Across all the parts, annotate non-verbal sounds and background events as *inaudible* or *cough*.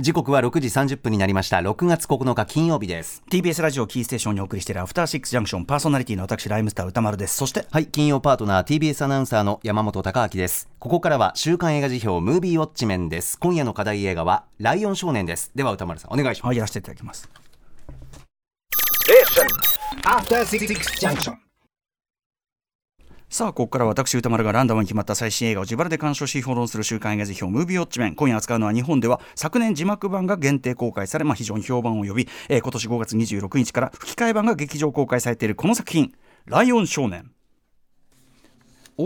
時刻は6時30分になりました。6月9日金曜日です。TBS ラジオキーステーションにお送りしているアフターシックスジャンクションパーソナリティの私ライムスター歌丸です。そしてはい金曜パートナー TBS アナウンサーの山本貴明です。ここからは週刊映画辞表ムービーウォッチメンです。今夜の課題映画はライオン少年です。では歌丸さんお願いします。はいやらせていただきます。アフターシックスジャンクションさあここから私歌丸がランダムに決まった最新映画を自腹で鑑賞し評論する週刊映画辞表ムービーウォッチメン今夜扱うのは日本では昨年字幕版が限定公開され、まあ、非常に評判を呼び、えー今年5月26日から吹き替え版が劇場公開されているこの作品「ライオン少年」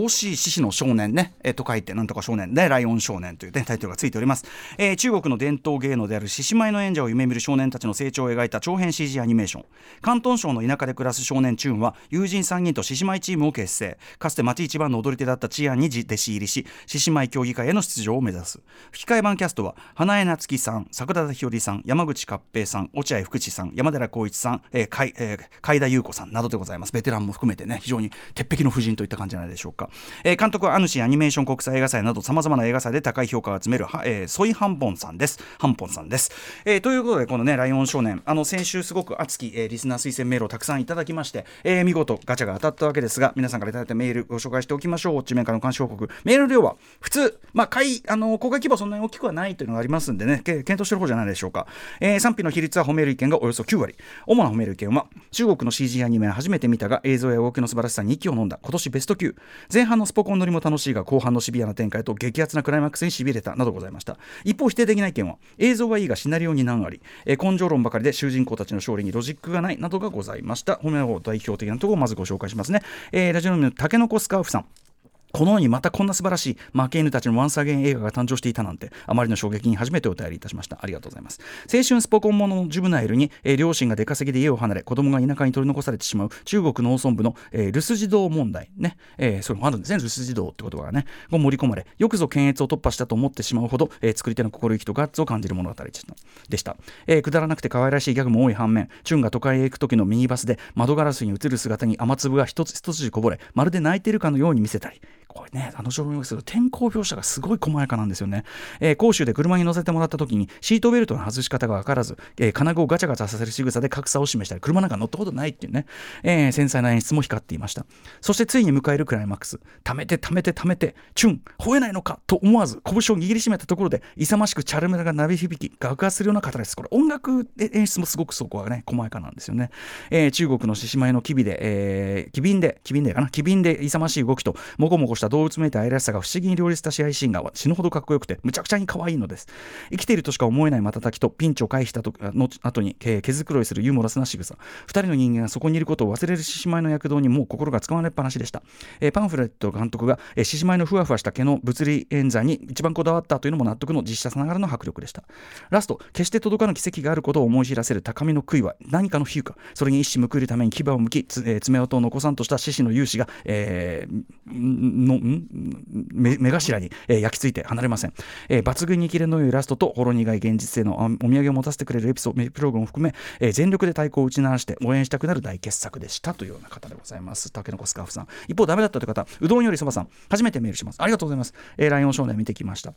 惜しい獅子の少年ね、えーと書いてなんとか少年でライオン少年という、ね、タイトルがついております、えー中国の伝統芸能である獅子舞の演者を夢見る少年たちの成長を描いた長編 CG アニメーション。広東省の田舎で暮らす少年チューンは友人3人と獅子舞チームを結成。かつて町一番の踊り手だったチアンに弟子入りし獅子舞競技会への出場を目指す。吹き替え版キャストは花江夏樹さん桜田ひよりさん山口勝平さん落合福地さん山寺宏一さん、えー海えー海田優子さんなどでございます。ベテランも含めてね非常に鉄壁の夫人といった感じじゃないでしょうか、えー監督はアヌシアニメーション国際映画祭などさまざまな映画祭で高い評価を集める、はえーソイハンポンさんです。ハンポンさんです、えーということでこのねライオン少年。あの先週すごく熱き、えーリスナー推薦メールをたくさんいただきまして、えー見事ガチャが当たったわけですが皆さんからいただいたメールご紹介しておきましょう。地面からの監視報告。メール量は普通。まあ会あの公開規模そんなに大きくはないというのがありますんでね。検討してる方じゃないでしょうか、えー賛否の比率は褒める意見がおよそ9割。主な褒める意見は中国の CG アニメは初めて見たが映像や動きの素晴らしさに息を飲んだ。今年ベスト級前半のスポコンノリも楽しいが後半のシビアな展開と激アツなクライマックスにしびれたなどございました。一方否定的な意見は映像はいいがシナリオに難あり、えー根性論ばかりで主人公たちの勝利にロジックがないなどがございました。褒めを代表的なところをまずご紹介しますね、えーラジオネームたけのこスカーフさん。このようにまたこんな素晴らしい負け犬たちの once again 映画が誕生していたなんてあまりの衝撃に初めてお便りいたしました。ありがとうございます。青春スポコンもののジュブナイルに、えー両親が出稼ぎで家を離れ子供が田舎に取り残されてしまう中国農村部の、えー留守児童問題ね、えーそれもあるんですね。留守児童って言葉がね。が盛り込まれよくぞ検閲を突破したと思ってしまうほど、えー作り手の心意気とガッツを感じる物語でしたでした、えーくだらなくて可愛らしいギャグも多い反面。チュンが都会へ行く時のミニバスで窓ガラスに映る姿に雨粒が一つ一つこぼれまるで泣いているかのように見せたり。これね、あの状況ですけど、天候描写がすごい細やかなんですよね。えー、甲州で車に乗せてもらった時に、シートベルトの外し方が分からず、えー金具をガチャガチャさせる仕草で格差を示したり、車なんか乗ったことないっていうね、えー繊細な演出も光っていました。そしてついに迎えるクライマックス。貯めて貯めて貯めて、チュン、吠えないのかと思わず、拳を握りしめたところで、勇ましくチャルメラが鳴り響き、爆発するような方です。これ、音楽演出もすごくそこはね、細やかなんですよね。えー中国の獅子舞の機微で、えー機敏で、機敏でかな、機敏で勇ましい動きと、もこもこした動物めいた愛らしさが不思議に両立した試合シーンが死ぬほどかっこよくて、むちゃくちゃに可愛いのです。生きているとしか思えない瞬きと、ピンチを回避したとの後に、毛づくろいするユーモラスな仕草。二人の人間がそこにいることを忘れる獅子舞の躍動にもう心が使われっぱなしでした。えーパンフレット監督が、獅子舞のふわふわした毛の物理演算に一番こだわったというのも納得の実写さながらの迫力でした。ラスト、決して届かぬ奇跡があることを思い知らせる高みの杭は何かの比喩か、それに一矢報いるために牙を向き、えー爪痕を残さんとした獅子の勇士が、えーのん目頭に、えー焼き付いて離れません、えー抜群にキレの良いラストとほろ苦い現実へのお土産を持たせてくれるエピソードプログラムを含め、えー全力で対抗を打ち鳴して応援したくなる大傑作でしたというような方でございます竹の子スカーフさん一方ダメだったという方うどんよりそばさん初めてメールしますありがとうございます、えーライオン少年見てきました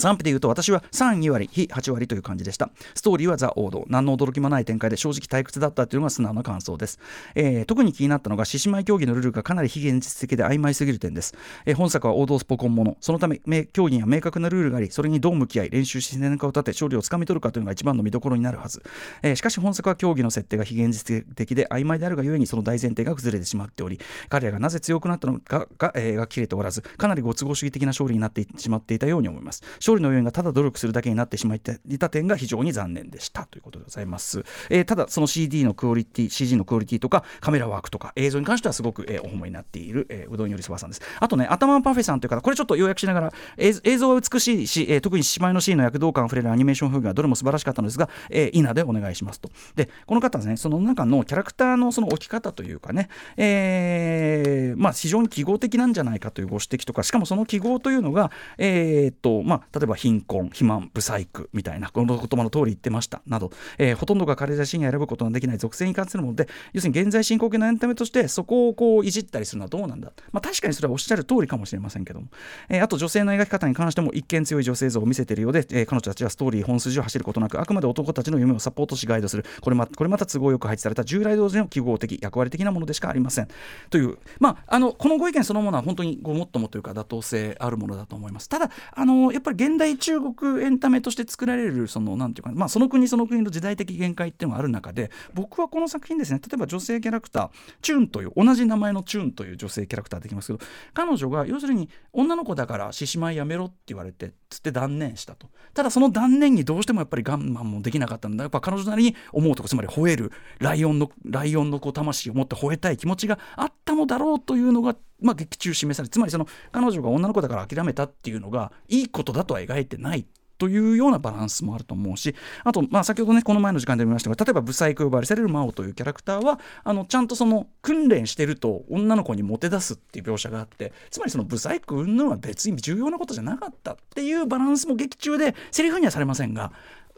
賛否で言うと私は3、2割、非8割という感じでした。ストーリーはザ・王道。何の驚きもない展開で正直退屈だったというのが素直な感想です。えー特に気になったのが、獅子舞競技のルールがかなり非現実的で曖昧すぎる点です。えー本作は王道スポコンもの。そのため、競技には明確なルールがあり、それにどう向き合い、練習し戦果を立て、勝利をつかみ取るかというのが一番の見どころになるはず。えーしかし本作は競技の設定が非現実的で曖昧であるがゆえにその大前提が崩れてしまっており、彼らがなぜ強くなったのかが、えーが切れておらず、かなりご都合主義的な勝利になってしまっていたように思います。勝利の要因がただ努力するだけになってしまっていた点が非常に残念でしたということでございます。えーただ、その CD のクオリティ、CG のクオリティとか、カメラワークとか、映像に関してはすごく、えーお褒めになっている、えーうどんよりそばさんです。あとね、頭パフェさんという方、これちょっと要約しながら、映像は美しいし、えー特に姉妹のシーンの躍動感あふれるアニメーション風景がどれも素晴らしかったのですが、えー、イナでお願いしますと。で、この方ですね、その中のキャラクターのその置き方というかね、えーまあ、非常に記号的なんじゃないかというご指摘とか、しかもその記号というのが、えーっとまあ、例えば貧困肥満不細工みたいなこの言葉の通り言ってましたなど、えー、ほとんどが彼自身が選ぶことのできない属性に関するもので要するに現在進行形のエンタメとしてそこをこういじったりするのはどうなんだ、まあ、確かにそれはおっしゃる通りかもしれませんけども、えー、あと女性の描き方に関しても一見強い女性像を見せているようで、えー、彼女たちはストーリー本筋を走ることなくあくまで男たちの夢をサポートしガイドする。これまこれまた都合よく配置された従来同時の記号的役割的なものでしかありません。というまああのこのご意見そのものは本当にごもっともというか妥当性あるものだと思います。ただあのやっぱり現代中国エンタメとして作られるそのなんていうか、まあ、その国その国の時代的限界っていうのがある中で僕はこの作品ですね例えば女性キャラクターチューンという同じ名前のチューンという女性キャラクターできますけど彼女が要するに女の子だから獅子舞やめろって言われてつって断念したと。ただその断念にどうしてもやっぱり我慢もできなかったんだ。やっぱ彼女なりに思うとこつまり吠えるライオンのライオンのこう魂を持って吠えたい気持ちがあったのだろうというのがまあ、劇中示されつまりその彼女が女の子だから諦めたっていうのがいいことだとは描いてないというようなバランスもあると思うしあと、まあ、先ほどねこの前の時間で見ましたが例えばブサイク呼ばれされる魔王というキャラクターはあのちゃんとその訓練してると女の子にモテ出すっていう描写があってつまりそのブサイク云々は別に重要なことじゃなかったっていうバランスも劇中でセリフにはされませんが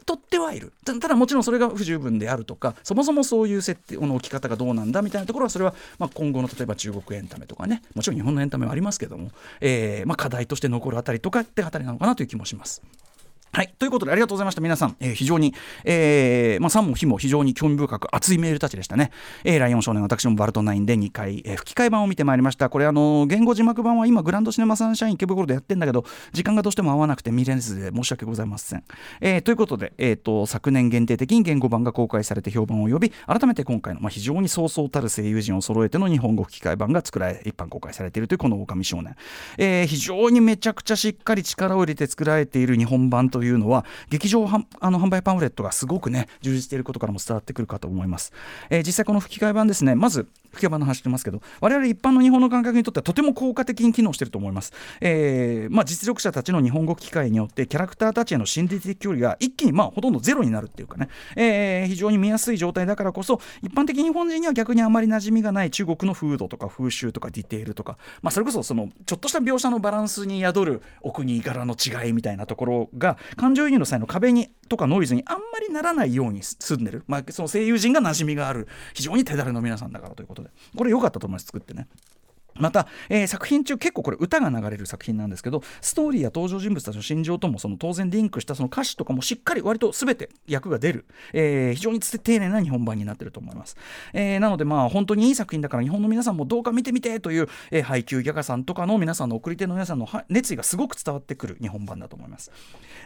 取ってはいるただもちろんそれが不十分であるとかそもそもそういう設定の置き方がどうなんだみたいなところはそれはまあ今後の例えば中国エンタメとかねもちろん日本のエンタメはありますけども、えーまあ、課題として残るあたりとかってあたりなのかなという気もします。はい。ということで、ありがとうございました。皆さん、えー、非常に、えー、まあ、3も日も非常に興味深く熱いメールたちでしたね。えー、ライオン少年、私もバルトナインで2回、えー、吹き替え版を見てまいりました。これ、あの、言語字幕版は今、グランドシネマサンシャイン池袋でやってんだけど、時間がどうしても合わなくて見れずで申し訳ございません。えー、ということで、えっ、ー、と、昨年限定的に言語版が公開されて評判を呼び、改めて今回の、まあ、非常にそうそうたる声優陣を揃えての日本語吹き替え版が作られ、一般公開されているというこの狼少年。えー、非常にめちゃくちゃしっかり力を入れて作られている日本版とというのは、劇場あの販売パンフレットがすごくね充実していることからも伝わってくるかと思います、えー、実際この吹き替え版ですねまず吹き替え版の話してますけど我々一般の日本の感覚にとってはとても効果的に機能していると思います、えーまあ、実力者たちの日本語機会によってキャラクターたちへの心理的距離が一気にまあほとんどゼロになるっていうかね、えー、非常に見やすい状態だからこそ一般的日本人には逆にあまり馴染みがない中国の風土とか風習とかディテールとか、まあ、それこそそのちょっとした描写のバランスに宿るお国柄の違いみたいなところが感情移入の際の壁にとかノイズにあんまりならないように住んでる、まあ、その声優陣が馴染みがある非常に手だれの皆さんだからということでこれ良かったと思います作ってね。また、えー、作品中結構これ歌が流れる作品なんですけどストーリーや登場人物たちの心情ともその当然リンクしたその歌詞とかもしっかり割と全て役が出る、えー、非常に丁寧な日本版になってると思います、えー、なのでまあ本当にいい作品だから日本の皆さんもどうか見てみてという、えー、配給ギャガさんとかの皆さんの送り手の皆さんの熱意がすごく伝わってくる日本版だと思います、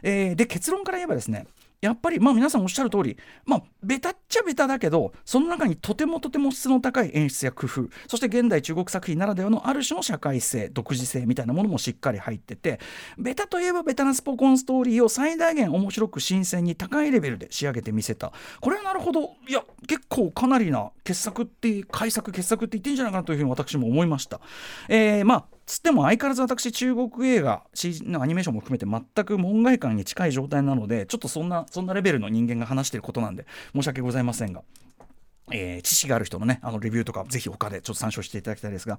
えー、で結論から言えばですねやっぱりまあ皆さんおっしゃる通りまあベタっちゃベタだけどその中にとてもとても質の高い演出や工夫そして現代中国作品ならではのある種の社会性独自性みたいなものもしっかり入っててベタといえばベタなスポコンストーリーを最大限面白く新鮮に高いレベルで仕上げてみせたこれはなるほどいや結構かなりな傑作って改作傑作って言っていいんじゃないかなというふうに私も思いました。えー、まあつっても相変わらず私中国映画 CG のアニメーションも含めて全く門外観に近い状態なのでちょっとそんなそんなレベルの人間が話してることなんで申し訳ございませんがえー、知識がある人のね、あのレビューとか、ぜひ他でちょっと参照していただきたいですが、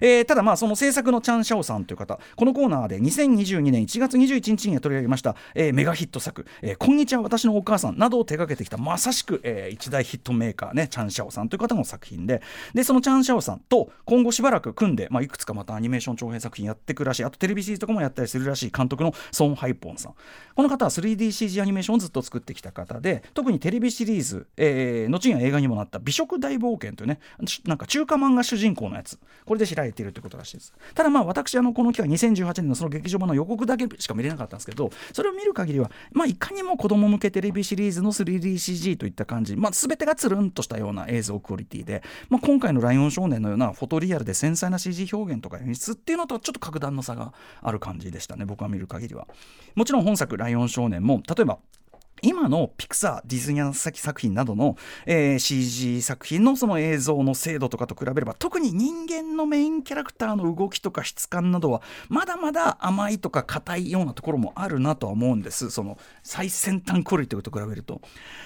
えー、ただまあ、その制作のチャン・シャオさんという方、このコーナーで2022年1月21日に取り上げました、えー、メガヒット作、えー、こんにちは、私のお母さんなどを手掛けてきた、まさしく、えー、一大ヒットメーカーね、チャン・シャオさんという方の作品で、で、そのチャン・シャオさんと今後しばらく組んで、まあ、いくつかまたアニメーション長編作品やってくらしい、あとテレビシリーズとかもやったりするらしい監督のソン・ハイポンさん。この方は 3DCG アニメーションをずっと作ってきた方で、特にテレビシリーズ、えー、後には映画にもなってた美食大冒険というねなんか中華漫画主人公のやつ。これで知られているということらしいです。ただまあ私あのこの機会2018年のその劇場版の予告だけしか見れなかったんですけどそれを見る限りはまあいかにも子供向けテレビシリーズの 3DCG といった感じ、まあ、全てがつるんとしたような映像クオリティで、まあ、今回の「ライオン少年」のようなフォトリアルで繊細な CG 表現とか演出っていうのとはちょっと格段の差がある感じでしたね僕は見る限りは。もちろん本作「ライオン少年も」例えば今のピクサーディズニー作品などの、えー、CG 作品のその映像の精度とかと比べれば特に人間のメインキャラクターの動きとか質感などはまだまだ甘いとか硬いようなところもあるなとは思うんです。その最先端クオリティと比べると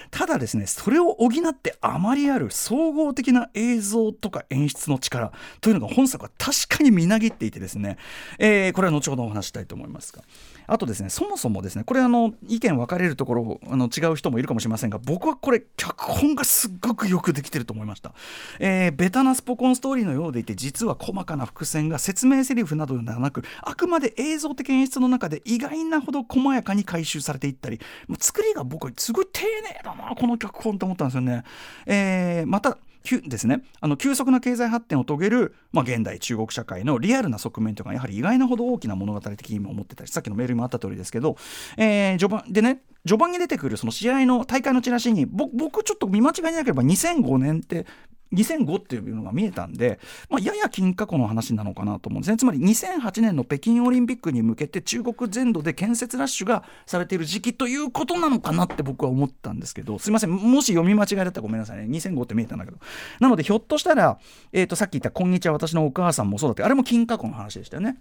ただですねそれを補ってあまりある総合的な映像とか演出の力というのが本作は確かにみなぎっていてですね、えー、これは後ほどお話したいと思いますが。あとですねそもそもですねこれあの意見分かれるところあの違う人もいるかもしれませんが僕はこれ脚本がすっごくよくできてると思いました、えー、ベタなスポコンストーリーのようでいて実は細かな伏線が説明セリフなどではなくあくまで映像的演出の中で意外なほど細やかに回収されていったり作りが僕はすごい丁寧だなこの脚本と思ったんですよね、えー、またですね。あの急速な経済発展を遂げる、まあ、現代中国社会のリアルな側面というのがやはり意外なほど大きな物語的にも思ってたりさっきのメールにもあった通りですけど、えー、序盤でね序盤に出てくるその試合の大会のチラシに僕ちょっと見間違いなければ2005年って2005っていうのが見えたんで、まあ、やや金過去の話なのかなと思うんですね。つまり2008年の北京オリンピックに向けて中国全土で建設ラッシュがされている時期ということなのかなって僕は思ったんですけどすいません。もし読み間違いだったらごめんなさいね。2005って見えたんだけど。なのでひょっとしたら、えー、とさっき言った「こんにちは私のお母さん」もそうだってあれも金過去の話でしたよね。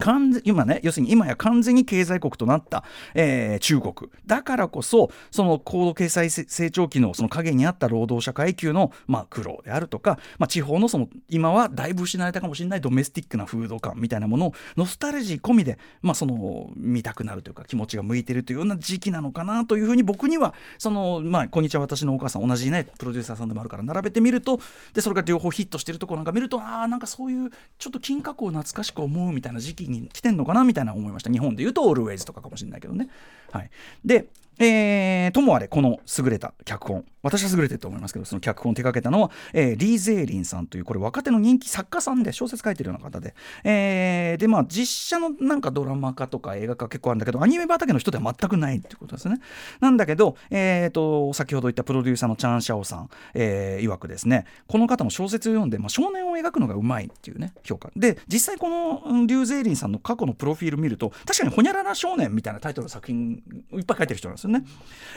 完全今ね要するに今や完全に経済国となった、えー、中国。だからこそその高度経済成長期のその影にあった労働者階級の、まあ、苦労であるとか、まあ、地方のその今はだいぶ失われたかもしれないドメスティックな風土感みたいなものをノスタルジー込みで、まあ、その見たくなるというか気持ちが向いてるというような時期なのかなというふうに僕にはその、まあ、こんにちは私のお母さん同じねプロデューサーさんでもあるから並べてみるとでそれが両方ヒットしてるところなんか見るとああなんかそういうちょっと金貨を懐かしく思うみたいな時期に来てんのかなみたいな思いました日本で言うとオールウェイズとかかもしれないけどね。はい、でえー、ともあれこの優れた脚本。私は優れてると思いますけどその脚本を手掛けたのは、えー、リー・ゼーリンさんというこれ若手の人気作家さんで小説書いてるような方で、えー、でまあ実写のなんかドラマ化とか映画化結構あるんだけどアニメ畑の人では全くないっていうことですね。なんだけど、えーと、先ほど言ったプロデューサーのチャン・シャオさん、えー、曰くですねこの方の小説を読んで、まあ、少年を描くのがうまいっていうね評価。で実際このリュウ・ゼーリンさんの過去のプロフィール見ると確かに「ほにゃらら少年」みたいなタイトルの作品いっぱい書いてる人なんですよね、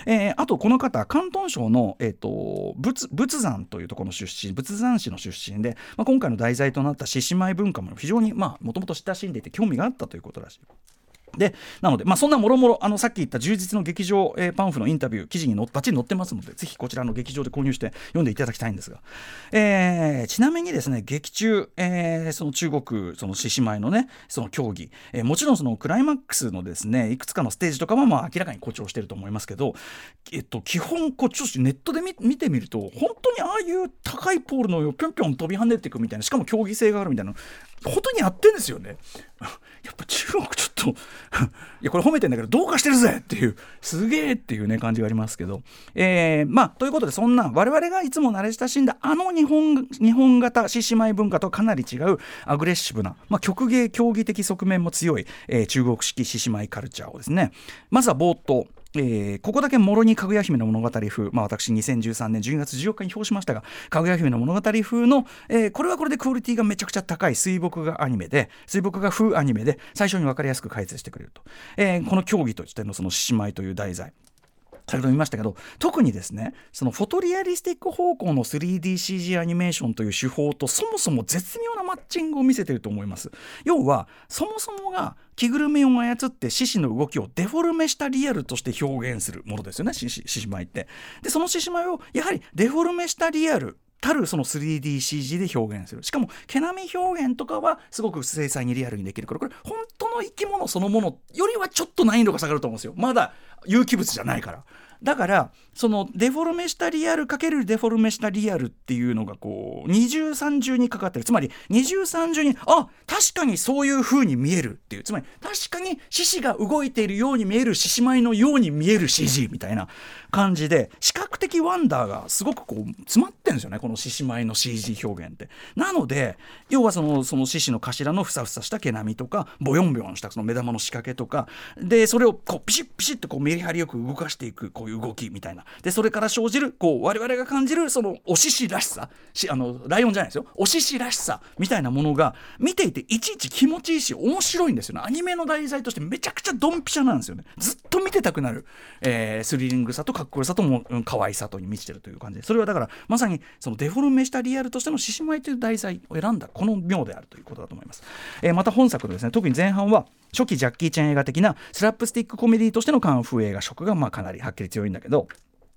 えー、あとこの方広東省の、えーと仏仏山というところの出身仏山市の出身で、まあ、今回の題材となった獅子舞文化も非常にもともと親しんでいて興味があったということらしい。でなので、まあ、そんなもろもろあのさっき言った充実の劇場、えー、パンフのインタビュー記事にのバッチリ載ってますのでぜひこちらの劇場で購入して読んでいただきたいんですが、えー、ちなみにですね劇中、えー、その中国その獅子舞のねその競技、えー、もちろんそのクライマックスのですねいくつかのステージとかはまあ明らかに誇張してると思いますけど、えっと、基本こうちょっとネットで見てみると本当にああいう高いポールのようぴょんぴょん飛び跳ねていくみたいなしかも競技性があるみたいな本当にやってんですよね。*laughs* やっぱ中国ちょっと *laughs* いやこれ褒めてんだけどどうかしてるぜっていうすげえっていうね感じがありますけど、えー、まあということでそんな我々がいつも慣れ親しんだあの日本日本型獅子舞文化とかなり違うアグレッシブな、まあ、曲芸競技的側面も強い、えー、中国式獅子舞カルチャーをですね。まずは冒頭。えー、ここだけもろにかぐや姫の物語風、まあ、私2013年12月14日に表しましたがかぐや姫の物語風の、えー、これはこれでクオリティがめちゃくちゃ高い水墨画アニメで水墨画風アニメで最初に分かりやすく解説してくれると、えー、この競技としてのその獅子舞という題材。先ほど見ましたけど特にですねそのフォトリアリスティック方向の 3DCG アニメーションという手法とそもそも絶妙なマッチングを見せてると思います。要はそもそもが着ぐるみを操って獅子の動きをデフォルメしたリアルとして表現するものですよね獅子舞って。でその獅子舞をやはりデフォルメしたリアルたるその 3DCG で表現する。しかも毛並み表現とかはすごく精細にリアルにできるからこれ本当の生き物そのものよりはちょっと難易度が下がると思うんですよ。まだ有機物じゃないから。だからそのデフォルメしたリアルかけるデフォルメしたリアルっていうのがこう二重三重にかかってるつまり二重三重にあ確かにそういう風に見えるっていうつまり確かに獅子が動いているように見える獅子舞のように見える CG みたいな感じで視覚的ワンダーがすごくこう詰まってるんですよねこの獅子舞の CG 表現って。なので要はそのその獅子の頭のふさふさした毛並みとかボヨンボヨンしたその目玉の仕掛けとかでそれをこうピシッピシッとこうメリハリよく動かしていくこういう動きみたいな。でそれから生じるこう我々が感じるそのお獅子らしさ。しあのライオンじゃないですよ。お獅子らしさみたいなものが見ていていちいち気持ちいいし面白いんですよね。アニメの題材としてめちゃくちゃドンピシャなんですよね。ずっと見てたくなる、えー、スリリングさとかっこよさとも、うん、可愛さとに満ちてるという感じ。でそれはだからまさにそのデフォルメしたリアルとしての獅子舞という題材を選んだこの妙であるということだと思います、えー、また本作のですね特に前半は初期ジャッキー・チェン映画的なスラップスティックコメディとしてのカンフー映画色がまあかなりはっきり強いんだけど。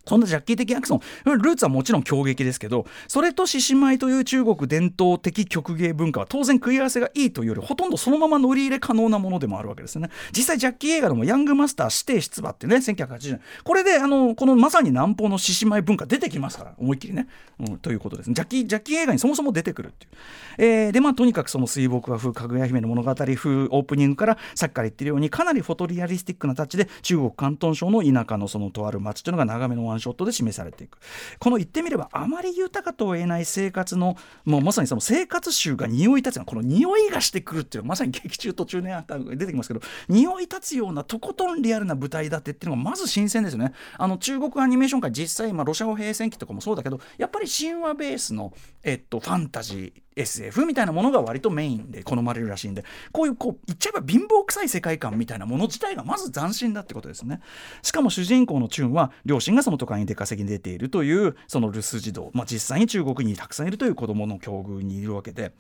そんなジャッキー的アクション、ルーツはもちろん京劇ですけど、それと獅子舞という中国伝統的曲芸文化は当然食い合わせがいいというより、ほとんどそのまま乗り入れ可能なものでもあるわけですね。実際、ジャッキー映画でもヤングマスター師弟出馬ってね、1980年。これで、あの、このまさに南方の獅子舞文化出てきますから、思いっきりね。うん、ということですね。ジャッキー、ジャッキー映画にそもそも出てくるっていう。えー、で、まあ、とにかくその水墨画風、かぐや姫の物語風オープニングから、さっきから言ってるように、かなりフォトリアリスティックなタッチで、中国広東省の田舎のそのとある町というのが長めのワンショットで示されていく。この言ってみればあまり豊かとは言えない生活のもうまさにその生活臭が匂い立つようなこの匂いがしてくるっていうまさに劇中途中ね出てきますけど匂い立つようなとことんリアルな舞台だってっていうのがまず新鮮ですよね。あの中国アニメーション界実際、まあ、ロシア語平戦期とかもそうだけどやっぱり神話ベースの、えっと、ファンタジー。SF みたいなものが割とメインで好まれるらしいんでこういうこう言っちゃえば貧乏臭い世界観みたいなもの自体がまず斬新だってことですねしかも主人公のチュンは両親がその都会に出稼ぎに出ているというその留守児童、まあ、実際に中国にたくさんいるという子どもの境遇にいるわけで。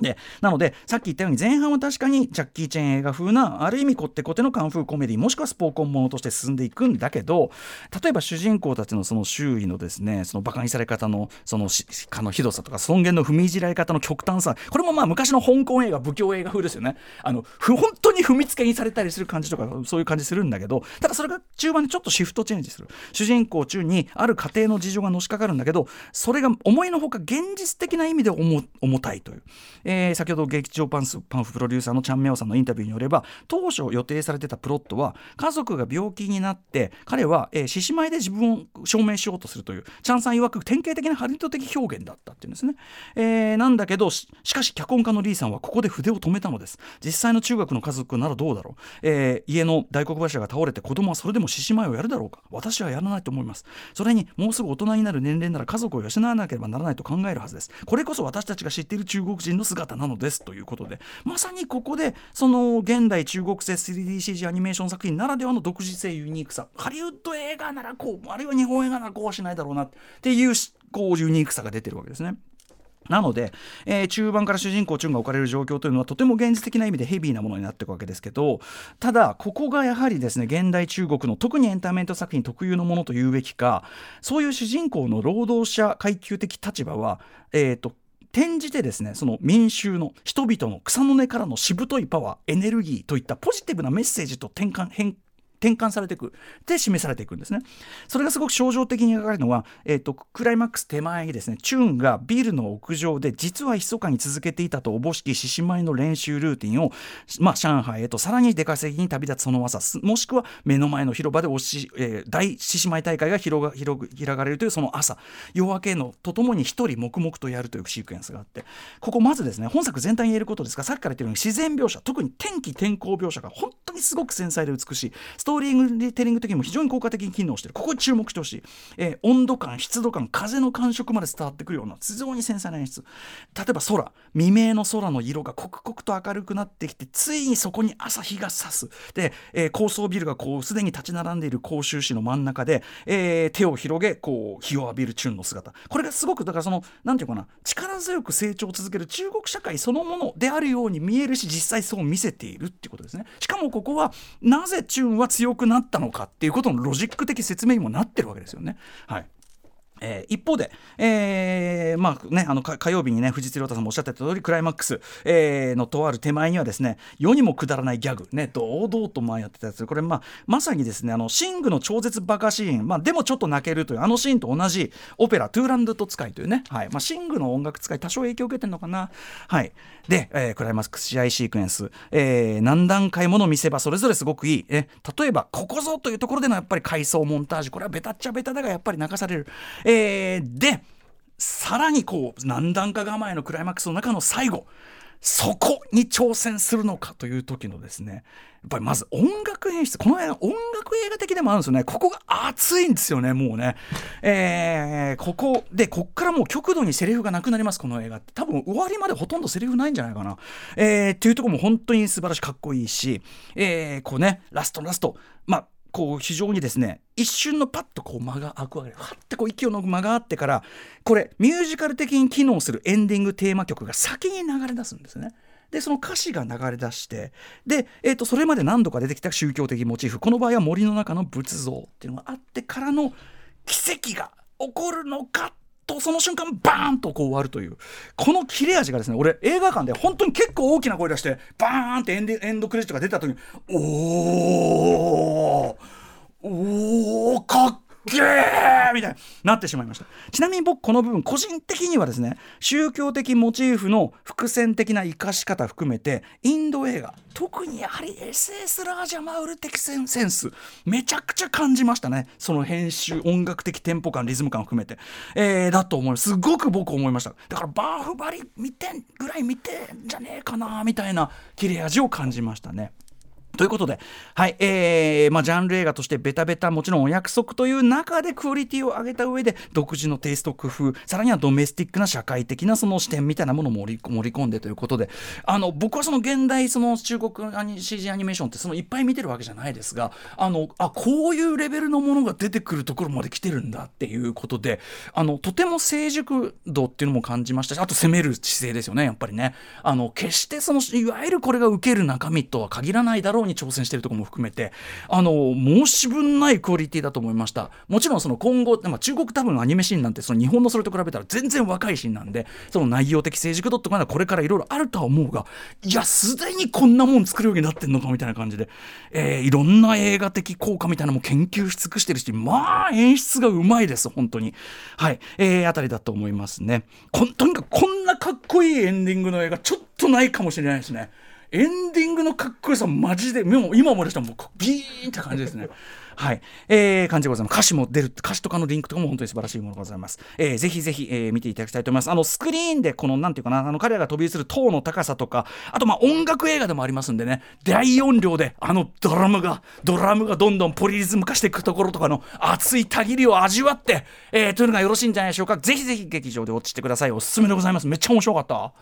でなのでさっき言ったように前半は確かにジャッキー・チェン映画風なある意味こってこてのカンフーコメディもしくはスポーコンものとして進んでいくんだけど例えば主人公たちのその周囲のですねそのバカにされ方のそのかのひどさとか尊厳の踏みいじられ方の極端さこれもまあ昔の香港映画武教映画風ですよね。あの本当に踏みつけにされたりする感じとかそういう感じするんだけどただそれが中盤でちょっとシフトチェンジする。主人公中にある家庭の事情がのしかかるんだけどそれが思いのほか現実的な意味で重重たいという、えー、先ほど劇場パンスパンフプロデューサーのチャン・ミャオさんのインタビューによれば当初予定されてたプロットは家族が病気になって彼は獅子舞で自分を証明しようとするというチャンさん曰く典型的なハリウッド的表現だったっていうんですね、えー、なんだけどしかし脚本家のリーさんはここで筆を止めたのです。実際の中学の家族ならどうだろう、えー、家の大黒柱が倒れて子供はそれでも獅子舞をやるだろうか。私はやらないと思います。それにもうすぐ大人になる年齢なら家族を養わなければならないと考えるはずです。これこそ私たちが知っている中国人の姿姿なのですということでまさにここでその現代中国製 3DCG アニメーション作品ならではの独自性ユニークさハリウッド映画ならこうあるいは日本映画ならこうはしないだろうなっていうこうユニークさが出てるわけですね。なので、えー、中盤から主人公チュンが置かれる状況というのはとても現実的な意味でヘビーなものになっていくわけですけどただここがやはりですね現代中国の特にエンターメント作品特有のものというべきかそういう主人公の労働者階級的立場は、えーと転じてですねその民衆の人々の草の根からのしぶといパワーエネルギーといったポジティブなメッセージと転換変転換されていく。で示されていくんですね。それがすごく象徴的に描かれるのは、えーと、クライマックス手前にですねチューンがビルの屋上で実は密かに続けていたとおぼしき獅子舞の練習ルーティンを、まあ、上海へとさらに出稼ぎに旅立つその技もしくは目の前の広場でおし、えー、大獅子舞大会が広が広開かれるというその朝夜明けのとともに一人黙々とやるというシークエンスがあってここまずですね本作全体に言えることですがさっきから言ってるように自然描写特に天気天候描写が本当にすごく繊細で美しい。ストーリングテリング的にも非常に効果的に機能してる。ここに注目してほしい、えー、温度感湿度感風の感触まで伝わってくるような非常に繊細な演出例えば空未明の空の色が刻々と明るくなってきてついにそこに朝日が差す。で、えー、高層ビルがこうすでに立ち並んでいる甲州市の真ん中で、えー、手を広げこう日を浴びるチュンの姿。これがすごくだからその何て言うかな力強く成長を続ける中国社会そのものであるように見えるし実際そう見せているっていうことですね。しかもここはなぜチュンは強くなったのかっていうことのロジック的説明にもなってるわけですよね。はいえー、一方で、えー、まあね、あの火曜日にね藤津亮太さんもおっしゃってた通りクライマックス、えー、のとある手前にはですね世にもくだらないギャグね堂々と前やってたやつ。これ、まあ、まさにですねあのシングの超絶バカシーン、まあ、でもちょっと泣けるというあのシーンと同じオペラ「トゥーランドと使い」というね、はい。まあ、シングの音楽使い多少影響を受けてるのかな、はい、で、えー、クライマックス試合シークエンス、えー、何段階もの見せ場それぞれすごくいい。え例えばここぞというところでのやっぱり回想モンタージュ。これはベタっちゃベタだがやっぱり泣かされる、えー、でさらにこう何段か構えのクライマックスの中の最後そこに挑戦するのかという時のですねやっぱりまず音楽演出この映画音楽映画的でもあるんですよね。ここが熱いんですよねもうね。えー、ここでこっからもう極度にセリフがなくなりますこの映画って。多分終わりまでほとんどセリフないんじゃないかな。えー、っていうところも本当に素晴らしいかっこいいしえー、こうねラストラスト。まあこう非常にですね一瞬のパッとこう間が開くわけではってこう息をのぐ間があってからこれミュージカル的に機能するエンディングテーマ曲が先に流れ出すんですね。でその歌詞が流れ出してで、えー、とそれまで何度か出てきた宗教的モチーフこの場合は森の中の仏像っていうのがあってからの奇跡が起こるのかとその瞬間バーンとこう終わるというこの切れ味がですね俺映画館で本当に結構大きな声出してバーンってエンデエンドクレジットが出た時におーおーかっけーみたいになってしまいました。ちなみに僕この部分個人的にはですね宗教的モチーフの伏線的な生かし方含めてインド映画特にやはり SS ラージャマウル的センスめちゃくちゃ感じましたね。その編集音楽的テンポ感リズム感含めて、えー、だと思います。すごく僕思いました。だからバーフバリ見てんぐらい見てんじゃねえかなみたいな切れ味を感じましたね。ということで、はいえーまあ、ジャンル映画としてベタベタもちろんお約束という中でクオリティを上げた上で独自のテイスト工夫さらにはドメスティックな社会的なその視点みたいなものを盛り込んでということであの僕はその現代その中国アニ CG アニメーションってそのいっぱい見てるわけじゃないですがあのあこういうレベルのものが出てくるところまで来てるんだっていうことであのとても成熟度っていうのも感じましたしあと攻める姿勢ですよねやっぱりね。あの決してそのいわゆるこれが受ける中身とは限らないだろうに挑戦してるところも含めてあの申し分ないクオリティだと思いました。もちろんその今後、まあ、中国多分アニメシーンなんてその日本のそれと比べたら全然若いシーンなんでその内容的成熟度とかはこれからいろいろあるとは思うがいやすでにこんなもん作るようになってんのかみたいな感じで、えー、いろんな映画的効果みたいなのも研究し尽くしてるしまあ演出がうまいです本当に。はい。えー、あたりだと思いますね。とにかくこんなかっこいいエンディングの映画ちょっとないかもしれないですね。エンディングのかっこよさマジでもう今思い出したらもうビーンって感じですね。*laughs* はい、えー、感じでございます。歌詞も出る、歌詞とかのリンクとかも本当に素晴らしいものでございます。えー、ぜひぜひ、えー、見ていただきたいと思います。あの、スクリーンでこの、なんていうかな、あの、彼らが飛び移る塔の高さとか、あと、ま、音楽映画でもありますんでね、大音量で、あのドラムが、ドラムがどんどんポリリズム化していくところとかの熱いたぎりを味わって、えー、というのがよろしいんじゃないでしょうか。ぜひぜひ劇場でウォッチしてください。おすすめでございます。めっちゃ面白かった。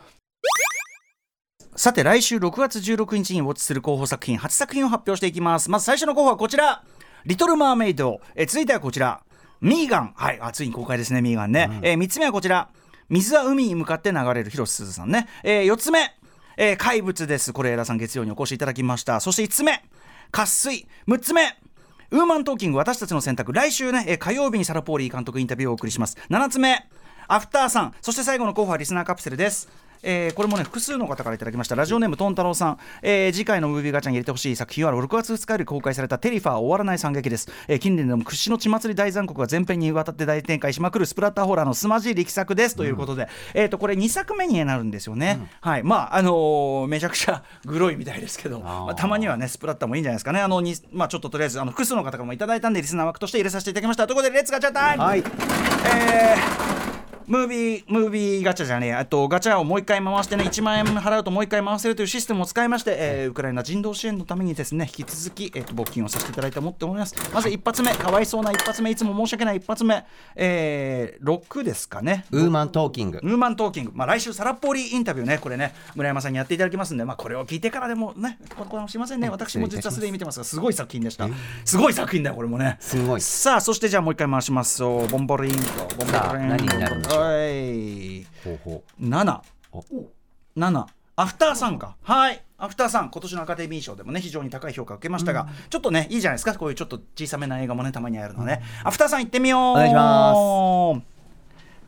さて来週6月16日にウォッチする候補作品8作品を発表していきます。まず最初の候補はこちら「リトル・マーメイド」え続いてはこちら「ミーガン」はいあついに公開ですねミーガンね、うん、えー、3つ目はこちら「水は海に向かって流れる」広瀬すずさんね、えー、4つ目。えー、怪物です。これ、枝さん月曜にお越しいただきました。そして5つ目、渇水。6つ目、ウーマントーキング、私たちの選択。来週ね、えー、火曜日にサラ・ポーリー監督インタビューをお送りします。7つ目、アフターサン。そして最後の候補はリスナーカプセルです。えー、これもね複数の方からいただきました。ラジオネームとんたろうさん、えー、次回のムービーガチャに入れてほしい作品は6月2日より公開されたテリファー終わらない惨劇です、えー、近年でも屈指の血祭り大残酷が全編にわたって大展開しまくるスプラッターホラーのすさまじい力作です。ということで、うん、えー、とこれ2作目になるんですよね、うん、はい。まああのー、めちゃくちゃグロいみたいですけど。まあ、たまにはねスプラッターもいいんじゃないですかね。あのにまあちょっととりあえずあの複数の方からもいただいたんでリスナー枠として入れさせていただきました。ということで let's ガチャ time、はい、えームービー、ムービーガチャじゃねえ、あとガチャをもう一回回してね、1万円払うともう一回回せるというシステムを使いまして、えー、ウクライナ人道支援のためにですね、引き続き、えー、と募金をさせていただいて思っております。まず一発目、かわいそうな一発目、いつも申し訳ない一発目、えー、6ですかね。ウーマントーキング。ウーマントーキング。まあ来週、サラ・ポーリーインタビューね、これね、村山さんにやっていただきますんで、まあこれを聞いてからでもね、これすいませんね、私も実はすでに見てますが、すごい作品でした。すごい作品だよ、これもね。すごい。さあ、そしてじゃあもう一回回します。ボンボリンと、ボンボリン。何になるんでしょう。はい。7 7アフターさんか。はい。アフターさん今年のアカデミー賞でもね非常に高い評価を受けましたが、うん、ちょっとねいいじゃないですか。こういうちょっと小さめな映画もねたまにあるのね、うん、アフターさん行ってみよう。お願いします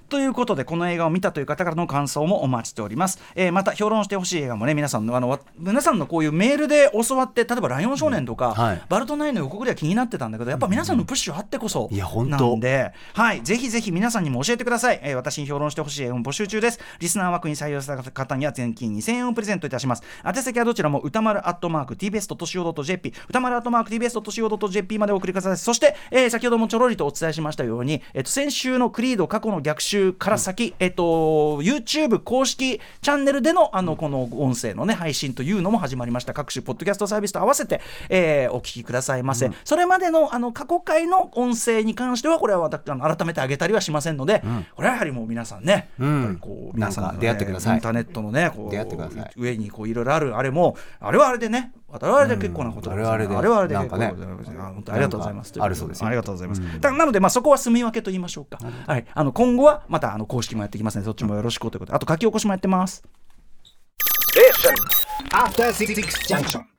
ということでこの映画を見たという方からの感想もお待ちしております、えー、また評論してほしい映画もね皆さんのあの皆さんのこういうメールで教わって例えば「ライオン少年」とか、うん。はい、バルトナインの予告では気になってたんだけどやっぱ皆さんのプッシュあってこそなんで、はい、ぜひぜひ皆さんにも教えてください、えー、私に評論してほしい映画も募集中です。リスナー枠に採用された方には全金2000円をプレゼントいたします。宛先はどちらも歌丸アットマーク TBS.CO.JP 歌丸アットマーク TBS.CO.JP までお送りください。そして、えー、先ほどもちょろりとお伝えしましたように、えー、と先週のクリード過去の逆襲週から先、えっと、YouTube 公式チャンネルでのあのこの音声の、ね、配信というのも始まりました。各種ポッドキャストサービスと合わせて、えーお聞きくださいませ、それまでのあの過去回の音声に関してはこれは私あの改めてあげたりはしませんので、これはやはりもう皆さんね、ん。やっぱりこう皆さん出会ってください。インターネットのねこう出会ってください。上にこういろいろあるあれもあれはあれでね我々で結構なことうん我々であれはあれで結構なことであ本当ありがとうございます。あるそうですよ。ありがとうございます、だなのでまあそこは住み分けと言いましょうか、はい、あの今後はまたあの公式もやっていきますのでそっちもよろしくということで。あと書き起こしもやってます。After Six Junction.